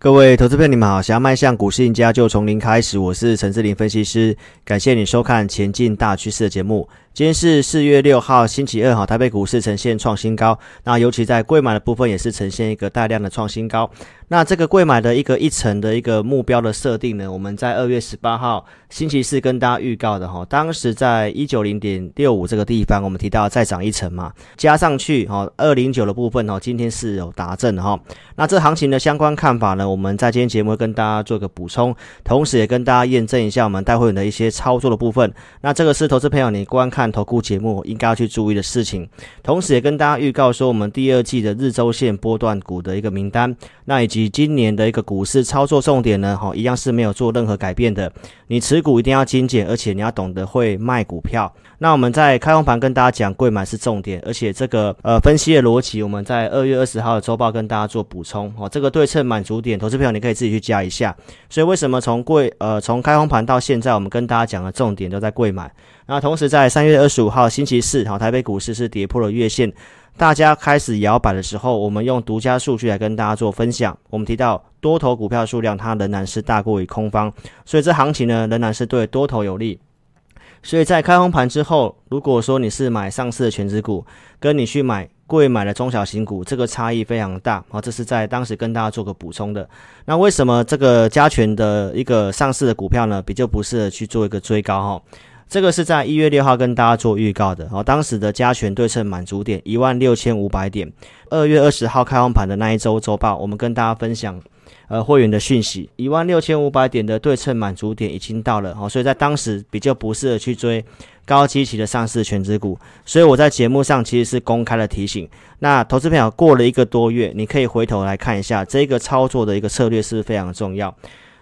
各位投资朋友，你们好！想要迈向股市赢家，就从零开始。我是陈志林分析师，感谢你收看《前进大趋势》的节目。今天是四月六号，星期二，哈，台北股市呈现创新高。那尤其在贵买的部分，也是呈现一个大量的创新高。那这个贵买的一个一层的一个目标的设定呢，我们在二月十八号星期四跟大家预告的哈，当时在一九零点六五这个地方，我们提到再涨一层嘛，加上去哈，二零九的部分哈，今天是有达阵的哈。那这行情的相关看法呢，我们在今天节目会跟大家做个补充，同时也跟大家验证一下我们带会员的一些操作的部分。那这个是投资朋友你观看。投顾节目应该要去注意的事情，同时也跟大家预告说，我们第二季的日周线波段股的一个名单，那以及今年的一个股市操作重点呢，哈，一样是没有做任何改变的。你持股一定要精简，而且你要懂得会卖股票。那我们在开红盘跟大家讲，柜买是重点，而且这个呃分析的逻辑，我们在二月二十号的周报跟大家做补充。哦，这个对称满足点，投资朋友你可以自己去加一下。所以为什么从贵呃从开红盘到现在，我们跟大家讲的重点都在柜买。那同时在三月二十五号星期四，好，台北股市是跌破了月线，大家开始摇摆的时候，我们用独家数据来跟大家做分享。我们提到多头股票数量，它仍然是大过于空方，所以这行情呢仍然是对多头有利。所以在开红盘之后，如果说你是买上市的全值股，跟你去买贵买的中小型股，这个差异非常大。好，这是在当时跟大家做个补充的。那为什么这个加权的一个上市的股票呢，比较不适合去做一个追高哈？这个是在一月六号跟大家做预告的。好，当时的加权对称满足点一万六千五百点。二月二十号开红盘的那一周周报，我们跟大家分享。呃，会员的讯息，一万六千五百点的对称满足点已经到了，哦，所以在当时比较不适合去追高基期的上市权值股，所以我在节目上其实是公开了提醒。那投资朋友过了一个多月，你可以回头来看一下这个操作的一个策略是非常重要。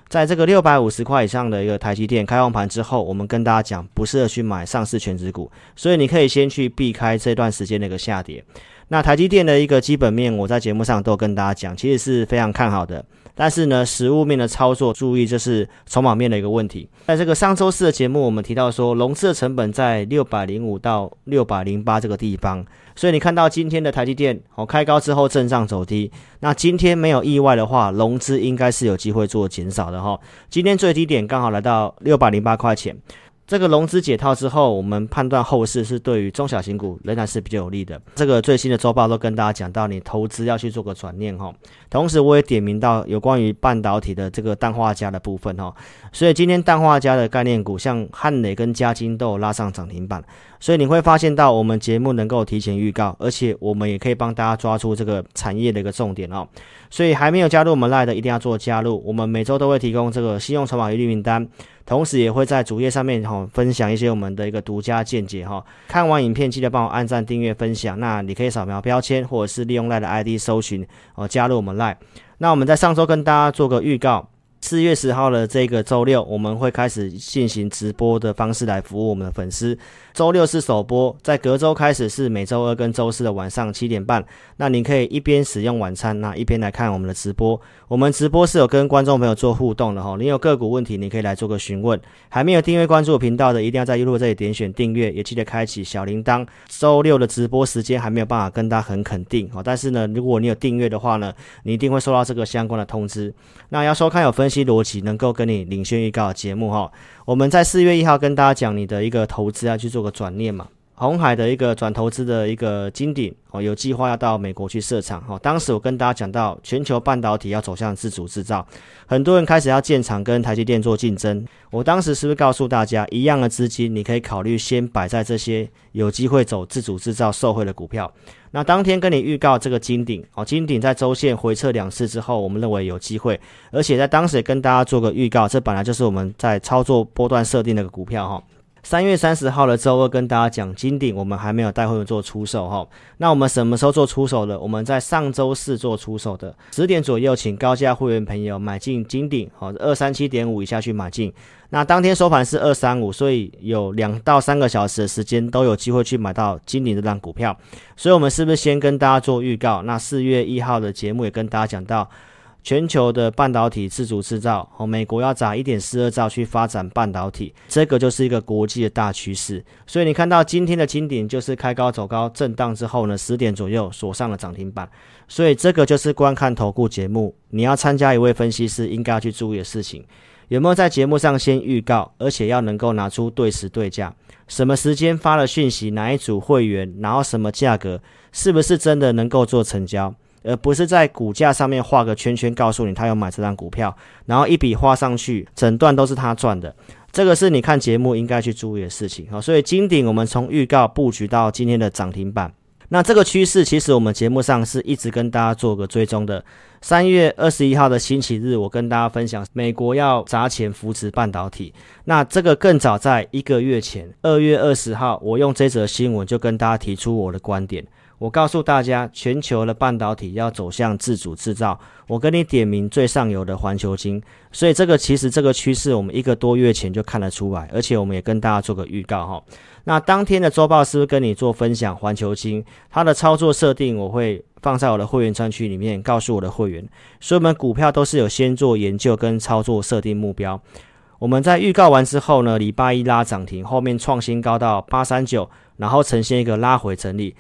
在这个六百五十块以上的一个台积电开放盘之后，我们跟大家讲不适合去买上市权值股，所以你可以先去避开这段时间的一个下跌。那台积电的一个基本面，我在节目上都跟大家讲，其实是非常看好的。但是呢，实物面的操作，注意这是筹码面的一个问题。在这个上周四的节目，我们提到说，融资的成本在六百零五到六百零八这个地方。所以你看到今天的台积电哦开高之后震荡走低，那今天没有意外的话，融资应该是有机会做减少的哈。今天最低点刚好来到六百零八块钱。这个融资解套之后，我们判断后市是对于中小型股仍然是比较有利的。这个最新的周报都跟大家讲到，你投资要去做个转念哈。同时，我也点名到有关于半导体的这个氮化镓的部分哈。所以今天氮化镓的概念股，像汉磊跟嘉金都有拉上涨停板。所以你会发现到我们节目能够提前预告，而且我们也可以帮大家抓出这个产业的一个重点哦。所以还没有加入我们 LINE 的，一定要做加入。我们每周都会提供这个信用筹码一律名单。同时也会在主页上面哈分享一些我们的一个独家见解哈。看完影片记得帮我按赞、订阅、分享。那你可以扫描标签，或者是利用 LINE 的 ID 搜寻哦，加入我们 LINE。那我们在上周跟大家做个预告。四月十号的这个周六，我们会开始进行直播的方式来服务我们的粉丝。周六是首播，在隔周开始是每周二跟周四的晚上七点半。那你可以一边使用晚餐，那一边来看我们的直播。我们直播是有跟观众朋友做互动的哈。你有个股问题，你可以来做个询问。还没有订阅关注频道的，一定要在一路这里点选订阅，也记得开启小铃铛。周六的直播时间还没有办法跟大家很肯定哦，但是呢，如果你有订阅的话呢，你一定会收到这个相关的通知。那要收看有分分析逻辑，能够跟你领先预告的节目哈。我们在四月一号跟大家讲你的一个投资啊去做个转念嘛。红海的一个转投资的一个金鼎哦，有计划要到美国去设厂哈。当时我跟大家讲到，全球半导体要走向自主制造，很多人开始要建厂跟台积电做竞争。我当时是不是告诉大家，一样的资金你可以考虑先摆在这些有机会走自主制造受惠的股票？那当天跟你预告这个金鼎哦，金鼎在周线回撤两次之后，我们认为有机会，而且在当时也跟大家做个预告，这本来就是我们在操作波段设定的股票哈。三月三十号的周二跟大家讲金鼎，我们还没有带会员做出手哈。那我们什么时候做出手的？我们在上周四做出手的，十点左右，请高价会员朋友买进金鼎，好，二三七点五以下去买进。那当天收盘是二三五，所以有两到三个小时的时间都有机会去买到金鼎这张股票。所以我们是不是先跟大家做预告？那四月一号的节目也跟大家讲到。全球的半导体自主制造，哦，美国要砸一点四二兆去发展半导体，这个就是一个国际的大趋势。所以你看到今天的金鼎就是开高走高，震荡之后呢，十点左右锁上了涨停板。所以这个就是观看投顾节目，你要参加一位分析师应该要去注意的事情，有没有在节目上先预告，而且要能够拿出对时对价，什么时间发了讯息，哪一组会员，然后什么价格，是不是真的能够做成交？而不是在股价上面画个圈圈，告诉你他要买这张股票，然后一笔画上去，整段都是他赚的。这个是你看节目应该去注意的事情。好，所以金鼎我们从预告布局到今天的涨停板，那这个趋势其实我们节目上是一直跟大家做个追踪的。三月二十一号的星期日，我跟大家分享美国要砸钱扶持半导体。那这个更早在一个月前，二月二十号，我用这则新闻就跟大家提出我的观点。我告诉大家，全球的半导体要走向自主制造。我跟你点名最上游的环球晶，所以这个其实这个趋势我们一个多月前就看得出来，而且我们也跟大家做个预告哈。那当天的周报是不是跟你做分享？环球晶它的操作设定我会放在我的会员专区里面，告诉我的会员。所以我们股票都是有先做研究跟操作设定目标。我们在预告完之后呢，礼拜一拉涨停，后面创新高到八三九，然后呈现一个拉回整理。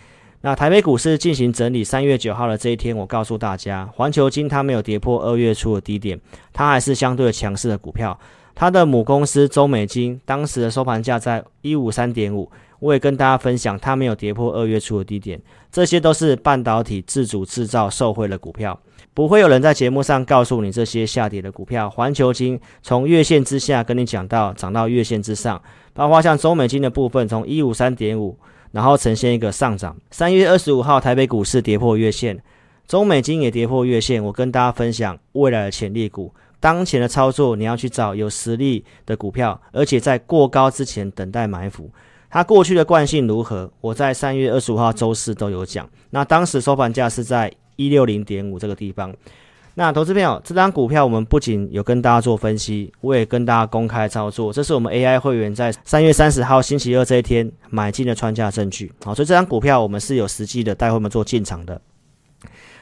那台北股市进行整理，三月九号的这一天，我告诉大家，环球金它没有跌破二月初的低点，它还是相对强势的股票。它的母公司中美金当时的收盘价在一五三点五，我也跟大家分享，它没有跌破二月初的低点。这些都是半导体自主制造受惠的股票，不会有人在节目上告诉你这些下跌的股票。环球金从月线之下跟你讲到涨到月线之上，包括像中美金的部分从一五三点五。然后呈现一个上涨。三月二十五号，台北股市跌破月线，中美金也跌破月线。我跟大家分享未来的潜力股。当前的操作，你要去找有实力的股票，而且在过高之前等待埋伏。它过去的惯性如何？我在三月二十五号周四都有讲。那当时收盘价是在一六零点五这个地方。那投资朋友，这张股票我们不仅有跟大家做分析，我也跟大家公开操作。这是我们 AI 会员在三月三十号星期二这一天买进的穿价证据。好，所以这张股票我们是有实际的带会们做进场的。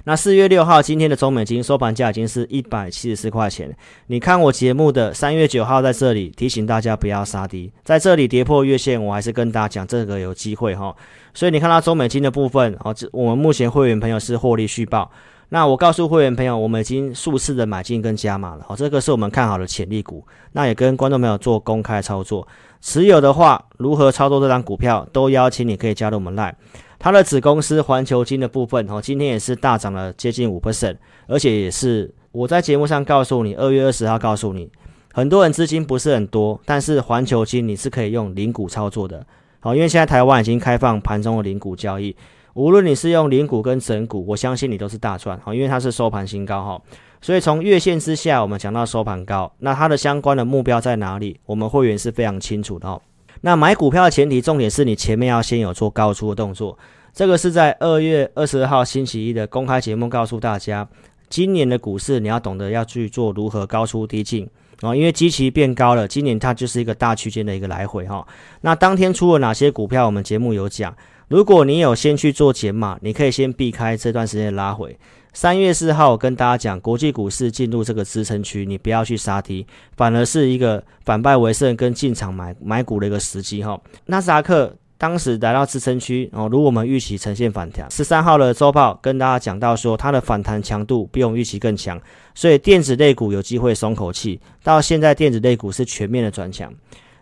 那四月六号今天的中美金收盘价已经是一百七十四块钱。你看我节目的三月九号在这里提醒大家不要杀低，在这里跌破月线，我还是跟大家讲这个有机会哈。所以你看到中美金的部分，好，这我们目前会员朋友是获利续报。那我告诉会员朋友，我们已经数次的买进跟加码了，好，这个是我们看好的潜力股。那也跟观众朋友做公开操作，持有的话如何操作这张股票，都邀请你可以加入我们 Line。它的子公司环球金的部分，哦，今天也是大涨了接近五 percent，而且也是我在节目上告诉你，二月二十号告诉你，很多人资金不是很多，但是环球金你是可以用零股操作的，好，因为现在台湾已经开放盘中的零股交易。无论你是用零股跟整股，我相信你都是大赚哈，因为它是收盘新高哈。所以从月线之下，我们讲到收盘高，那它的相关的目标在哪里？我们会员是非常清楚的哦。那买股票的前提，重点是你前面要先有做高出的动作。这个是在二月二十二号星期一的公开节目告诉大家，今年的股市你要懂得要去做如何高出低进啊，因为基期变高了，今年它就是一个大区间的一个来回哈。那当天出了哪些股票？我们节目有讲。如果你有先去做减码，你可以先避开这段时间的拉回。三月四号，跟大家讲，国际股市进入这个支撑区，你不要去杀低，反而是一个反败为胜跟进场买买股的一个时机哈。纳斯达克当时来到支撑区哦，如果我们预期呈现反弹。十三号的周报跟大家讲到说，它的反弹强度比我们预期更强，所以电子类股有机会松口气。到现在，电子类股是全面的转强。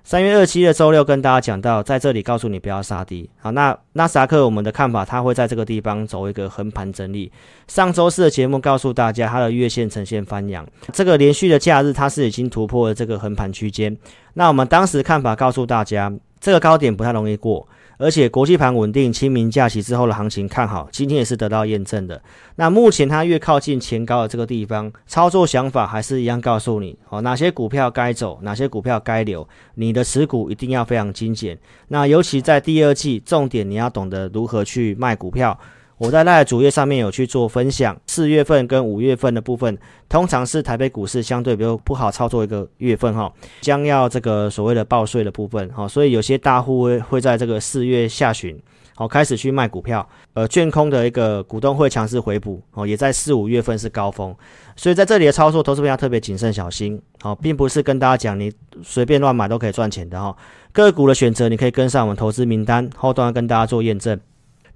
三月二七的周六跟大家讲到，在这里告诉你不要杀低。好，那纳斯达克我们的看法，它会在这个地方走一个横盘整理。上周四的节目告诉大家，它的月线呈现翻阳，这个连续的假日它是已经突破了这个横盘区间。那我们当时看法告诉大家，这个高点不太容易过。而且国际盘稳定，清明假期之后的行情看好，今天也是得到验证的。那目前它越靠近前高的这个地方，操作想法还是一样，告诉你哦，哪些股票该走，哪些股票该留，你的持股一定要非常精简。那尤其在第二季，重点你要懂得如何去卖股票。我在那主页上面有去做分享，四月份跟五月份的部分，通常是台北股市相对比较不好操作一个月份哈，将要这个所谓的报税的部分哈，所以有些大户会会在这个四月下旬好，开始去卖股票，呃，券空的一个股东会强势回补，哦，也在四五月份是高峰，所以在这里的操作，投资朋友特别谨慎小心，好，并不是跟大家讲你随便乱买都可以赚钱的哈，个股的选择你可以跟上我们投资名单，后端跟大家做验证。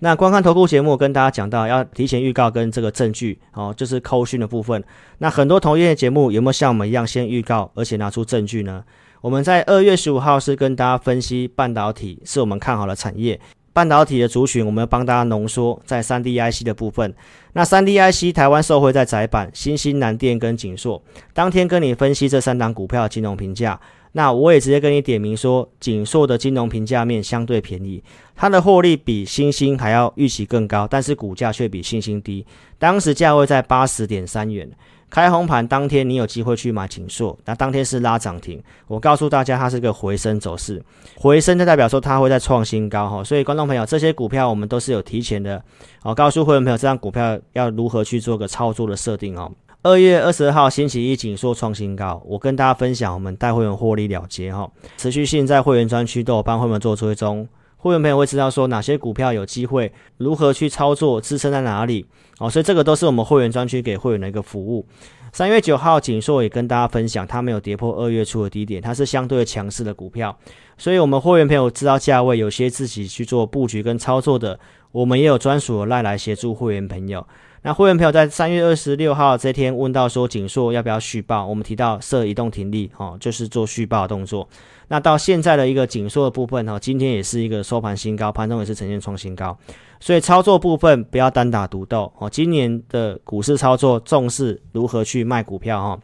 那观看投顾节目跟大家讲到要提前预告跟这个证据，哦，就是扣讯的部分。那很多同业节目有没有像我们一样先预告，而且拿出证据呢？我们在二月十五号是跟大家分析半导体是我们看好的产业，半导体的族群我们要帮大家浓缩在三 D IC 的部分。那三 D IC 台湾受惠在窄板、新兴、南电跟景硕，当天跟你分析这三档股票的金融评价。那我也直接跟你点名说，景硕的金融评价面相对便宜，它的获利比新兴还要预期更高，但是股价却比新兴低，当时价位在八十点三元。开红盘当天，你有机会去买景硕，那当天是拉涨停。我告诉大家，它是个回升走势，回升就代表说它会再创新高哈。所以观众朋友，这些股票我们都是有提前的，哦告诉会员朋友，这张股票要如何去做个操作的设定哦。二月二十二号星期一，景硕创新高。我跟大家分享，我们带会员获利了结哈，持续性在会员专区都有帮会员做追踪，会员朋友会知道说哪些股票有机会，如何去操作，支撑在哪里哦。所以这个都是我们会员专区给会员的一个服务。三月九号，景硕也跟大家分享，它没有跌破二月初的低点，它是相对强势的股票。所以我们会员朋友知道价位，有些自己去做布局跟操作的，我们也有专属的赖来协助会员朋友。那会员朋友在三月二十六号这天问到说，景硕要不要续报？我们提到设移动停利，哦，就是做续报动作。那到现在的一个紧缩的部分，哈，今天也是一个收盘新高，盘中也是呈现创新高。所以操作部分不要单打独斗，哦，今年的股市操作重视如何去卖股票，哈。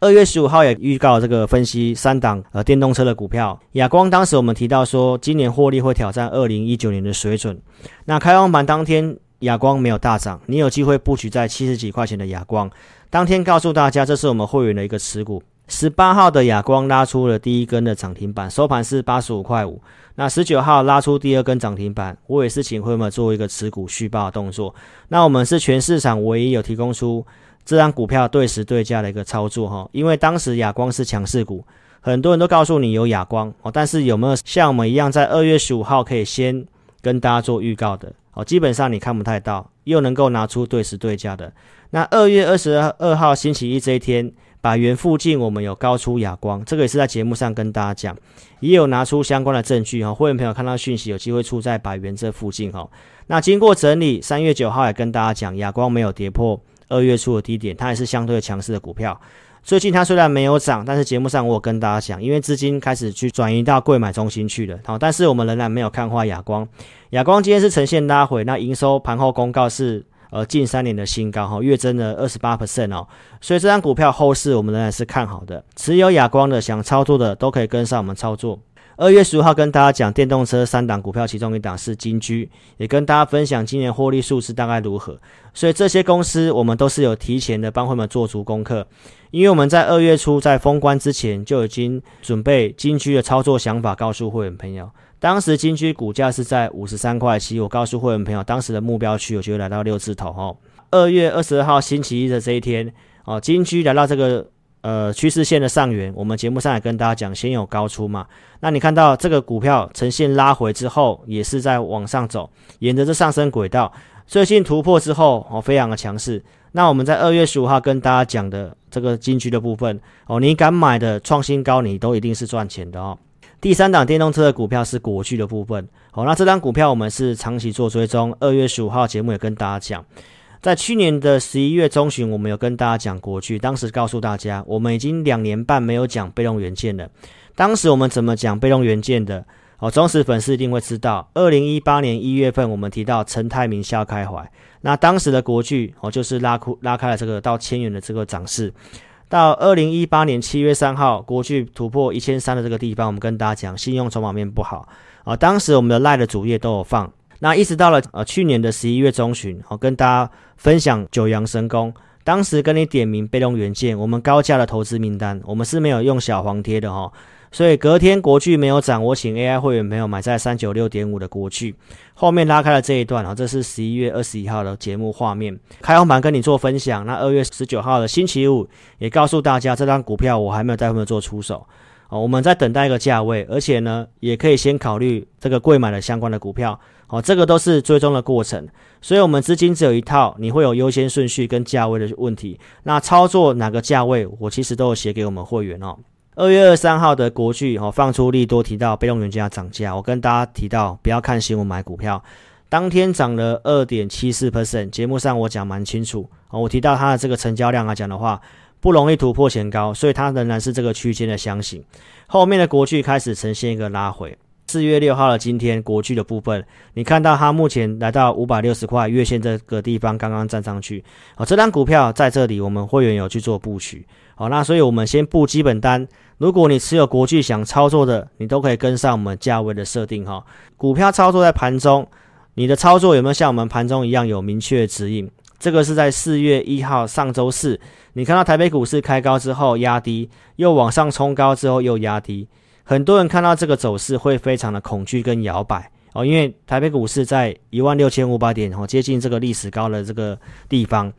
二月十五号也预告这个分析三档呃电动车的股票，亚光当时我们提到说，今年获利会挑战二零一九年的水准。那开放盘当天。亚光没有大涨，你有机会布局在七十几块钱的亚光。当天告诉大家，这是我们会员的一个持股。十八号的亚光拉出了第一根的涨停板，收盘是八十五块五。那十九号拉出第二根涨停板，我也是请会们做一个持股续报的动作。那我们是全市场唯一有提供出这张股票对时对价的一个操作哈，因为当时亚光是强势股，很多人都告诉你有亚光哦，但是有没有像我们一样在二月十五号可以先跟大家做预告的？哦，基本上你看不太到，又能够拿出对时对价的。那二月二十二号星期一这一天，百元附近我们有高出亚光，这个也是在节目上跟大家讲，也有拿出相关的证据哈。会员朋友看到讯息，有机会出在百元这附近哈。那经过整理，三月九号也跟大家讲，亚光没有跌破二月初的低点，它也是相对强势的股票。最近它虽然没有涨，但是节目上我有跟大家讲，因为资金开始去转移到柜买中心去了。好，但是我们仍然没有看坏亚光。亚光今天是呈现拉回，那营收盘后公告是呃近三年的新高哈，月增了二十八 percent 哦，所以这张股票后市我们仍然是看好的。持有亚光的想操作的都可以跟上我们操作。二月十五号跟大家讲电动车三档股票，其中一档是金居，也跟大家分享今年获利数字大概如何。所以这些公司我们都是有提前的帮会们做足功课，因为我们在二月初在封关之前就已经准备金居的操作想法告诉会员朋友。当时金居股价是在五十三块七，我告诉会员朋友当时的目标区有机会来到六字头哦。二月二十二号星期一的这一天哦，金居来到这个。呃，趋势线的上缘，我们节目上也跟大家讲，先有高出嘛。那你看到这个股票呈现拉回之后，也是在往上走，沿着这上升轨道，最近突破之后哦，非常的强势。那我们在二月十五号跟大家讲的这个金居的部分哦，你敢买的创新高，你都一定是赚钱的哦。第三档电动车的股票是国巨的部分哦，那这档股票我们是长期做追踪，二月十五号节目也跟大家讲。在去年的十一月中旬，我们有跟大家讲国巨，当时告诉大家，我们已经两年半没有讲被动元件了。当时我们怎么讲被动元件的？哦，忠实粉丝一定会知道，二零一八年一月份我们提到陈泰明笑开怀，那当时的国巨哦，就是拉库拉开了这个到千元的这个涨势。到二零一八年七月三号，国巨突破一千三的这个地方，我们跟大家讲，信用筹码面不好啊。当时我们的赖的主页都有放。那一直到了呃去年的十一月中旬，我、跟大家分享九阳神功，当时跟你点名被动元件，我们高价的投资名单，我们是没有用小黄贴的哈、哦，所以隔天国巨没有涨，我请 AI 会员朋友买在三九六点五的国巨，后面拉开了这一段啊、这是十一月二十一号的节目画面，开红盘跟你做分享。那二月十九号的星期五也告诉大家，这张股票我还没有带他们做出手。哦，我们在等待一个价位，而且呢，也可以先考虑这个贵买的相关的股票。哦，这个都是追踪的过程。所以，我们资金只有一套，你会有优先顺序跟价位的问题。那操作哪个价位，我其实都有写给我们会员哦。二月二三号的国巨哦，放出利多，提到被动元件要涨价。我跟大家提到，不要看新闻买股票。当天涨了二点七四 percent，节目上我讲蛮清楚哦。我提到它的这个成交量来讲的话，不容易突破前高，所以它仍然是这个区间的箱型。后面的国巨开始呈现一个拉回。四月六号的今天，国巨的部分，你看到它目前来到五百六十块月线这个地方，刚刚站上去。哦，这张股票在这里，我们会员有去做布局。好，那所以我们先布基本单。如果你持有国巨想操作的，你都可以跟上我们价位的设定哈。股票操作在盘中，你的操作有没有像我们盘中一样有明确指引？这个是在四月一号上周四，你看到台北股市开高之后压低，又往上冲高之后又压低。很多人看到这个走势会非常的恐惧跟摇摆哦，因为台北股市在一万六千五百点哦，接近这个历史高的这个地方。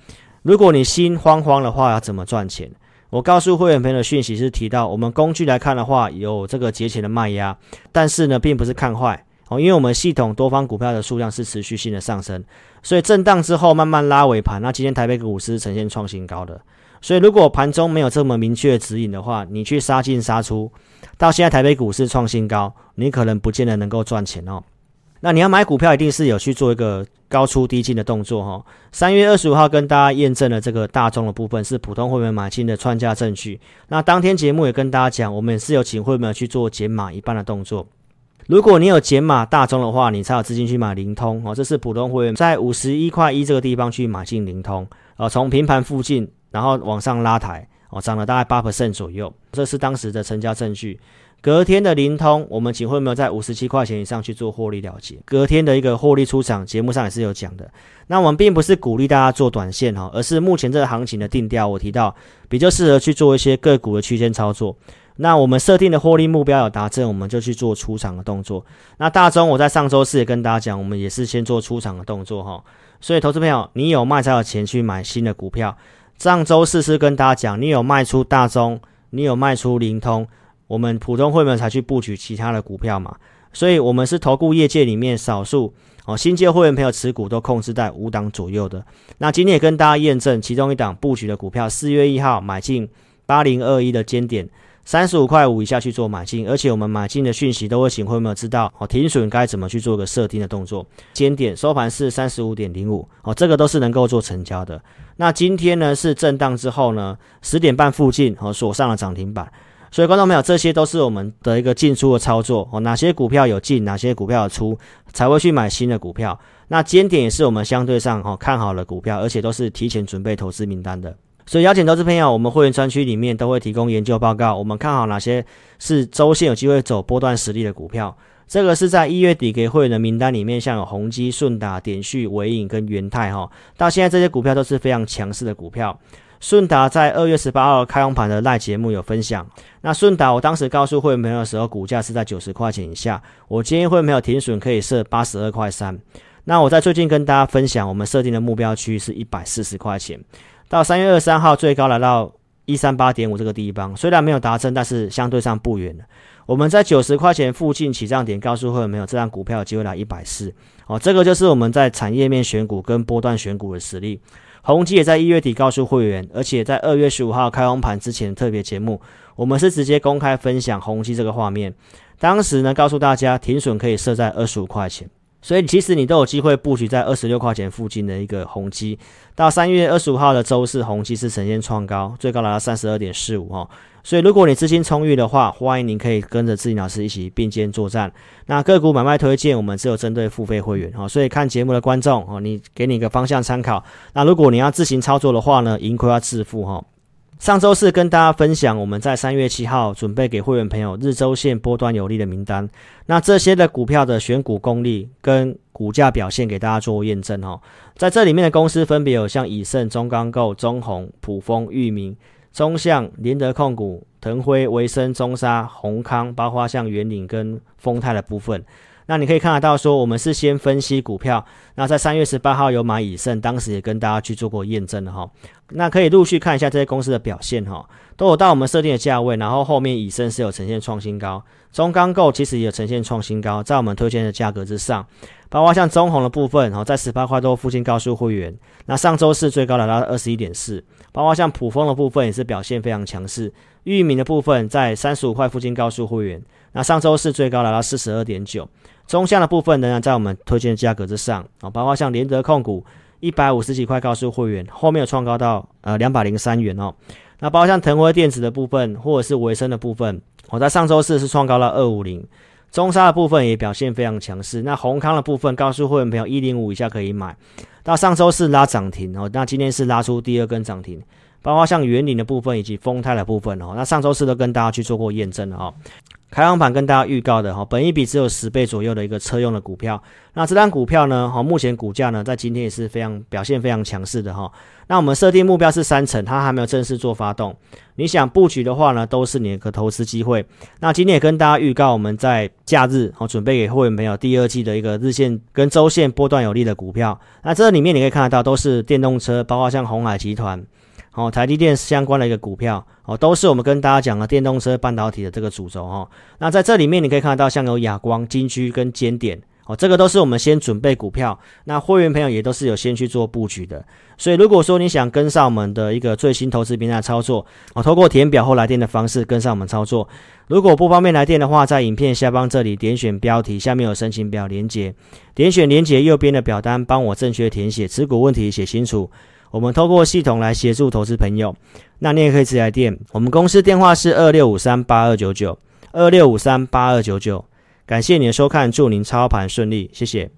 如果你心慌慌的话，要怎么赚钱？我告诉会员朋友的讯息是提到，我们工具来看的话，有这个节前的卖压，但是呢，并不是看坏哦，因为我们系统多方股票的数量是持续性的上升，所以震荡之后慢慢拉尾盘。那今天台北股市呈现创新高的，所以如果盘中没有这么明确的指引的话，你去杀进杀出。到现在台北股市创新高，你可能不见得能够赚钱哦。那你要买股票，一定是有去做一个高出低进的动作哈、三月二十五号跟大家验证了这个大宗的部分是普通会员买进的串价证据。那当天节目也跟大家讲，我们是有请会员去做减码一半的动作。如果你有减码大中的话，你才有资金去买灵通哦。这是普通会员在五十一块一这个地方去买进灵通，呃，从平盘附近然后往上拉抬。哦，涨了大概八 percent 左右，这是当时的成交证据。隔天的灵通，我们请会没有在五十七块钱以上去做获利了结。隔天的一个获利出场，节目上也是有讲的。那我们并不是鼓励大家做短线哈，而是目前这个行情的定调，我提到比较适合去做一些个股的区间操作。那我们设定的获利目标有达成，我们就去做出场的动作。那大中我在上周四也跟大家讲，我们也是先做出场的动作哈。所以投资朋友，你有卖才有钱去买新的股票。上周四是跟大家讲，你有卖出大宗，你有卖出灵通，我们普通会员才去布局其他的股票嘛。所以，我们是投顾业界里面少数哦，新界会员朋友持股都控制在五档左右的。那今天也跟大家验证，其中一档布局的股票，四月一号买进八零二一的尖点。三十五块五以下去做买进，而且我们买进的讯息都会请会没有知道哦，停损该怎么去做个设定的动作。尖点收盘是三十五点零五哦，这个都是能够做成交的。那今天呢是震荡之后呢，十点半附近哦锁上了涨停板。所以观众朋友，这些都是我们的一个进出的操作哦，哪些股票有进，哪些股票有出，才会去买新的股票。那尖点也是我们相对上哦看好的股票，而且都是提前准备投资名单的。所以邀请投资朋友，我们会员专区里面都会提供研究报告。我们看好哪些是周线有机会走波段实力的股票？这个是在一月底给会员的名单里面，像有宏基、顺达、点序、纬颖跟元泰哈。到现在这些股票都是非常强势的股票。顺达在二月十八号开红盘的赖节目有分享。那顺达我当时告诉会员朋友的时候，股价是在九十块钱以下。我建议会没有停损可以设八十二块三。那我在最近跟大家分享，我们设定的目标区是一百四十块钱。到三月二十三号，最高来到一三八点五这个地方，虽然没有达成，但是相对上不远。我们在九十块钱附近起涨点，告诉会员没有这张股票有机会来一百四哦，这个就是我们在产业面选股跟波段选股的实力。宏基也在一月底告诉会员，而且在二月十五号开红盘之前特别节目，我们是直接公开分享宏基这个画面。当时呢，告诉大家停损可以设在二十五块钱。所以其实你都有机会布局在二十六块钱附近的一个红基，到三月二十五号的周四，红基是呈现创高，最高来到三十二点四五哈。所以如果你资金充裕的话，欢迎您可以跟着志霖老师一起并肩作战。那个股买卖推荐，我们只有针对付费会员哈。所以看节目的观众哦，你给你一个方向参考。那如果你要自行操作的话呢，盈亏要自负哈。上周四跟大家分享，我们在三月七号准备给会员朋友日周线波段有利的名单。那这些的股票的选股功力跟股价表现，给大家做验证哦。在这里面的公司分别有像以盛、中钢构、中鸿、卜蜂、裕民、中橡、联德控股、腾辉、维生、中沙、宏康，包括像元领跟丰泰的部分。那你可以看得到，说我们是先分析股票。那在三月十八号有买以盛，当时也跟大家去做过验证的哈。那可以陆续看一下这些公司的表现哈，都有到我们设定的价位，然后后面以盛是有呈现创新高，中钢构其实也有呈现创新高，在我们推荐的价格之上，包括像中红的部分，哈，在十八块多附近告诉会员，那上周四最高来到二十一点四，包括像普丰的部分也是表现非常强势，域名的部分在三十五块附近告诉会员，那上周四最高来到四十二点九，中橡的部分仍然在我们推荐的价格之上，啊，包括像联德控股。一百五十几块告诉会员，后面有创高到呃两百零三元哦。那包括像腾辉电子的部分，或者是维生的部分，我、在上周四是创高到二五零。中沙的部分也表现非常强势。那宏康的部分，告诉会员朋友一零五以下可以买。到上周四拉涨停哦，那今天是拉出第二根涨停。包括像元鼎的部分以及丰泰的部分哦，那上周四都跟大家去做过验证了哦。开放盘跟大家预告的哈，本一比只有十倍左右的一个车用的股票，那这张股票呢，哈，目前股价呢，在今天也是非常表现非常强势的哈。那我们设定目标是三成，它还没有正式做发动，你想布局的话呢，都是你的个投资机会。那今天也跟大家预告，我们在假日哦，准备给会员朋友第二季的一个日线跟周线波段有利的股票。那这里面你可以看得到，都是电动车，包括像鸿海集团。哦，台积电相关的一个股票哦，都是我们跟大家讲的电动车半导体的这个主轴哦。那在这里面你可以看得到，像有亚光、金居跟尖点哦，这个都是我们先准备股票，那会员朋友也都是有先去做布局的。所以如果说你想跟上我们的一个最新投资平台操作哦，透过填表后来电的方式跟上我们操作。如果不方便来电的话，在影片下方这里点选标题，下面有申请表连接，点选连接右边的表单，帮我正确填写持股问题，写清楚。我们透过系统来协助投资朋友，那你也可以直接来电。我们公司电话是二六五三八二九九二六五三八二九九。感谢你的收看，祝您操盘顺利，谢谢。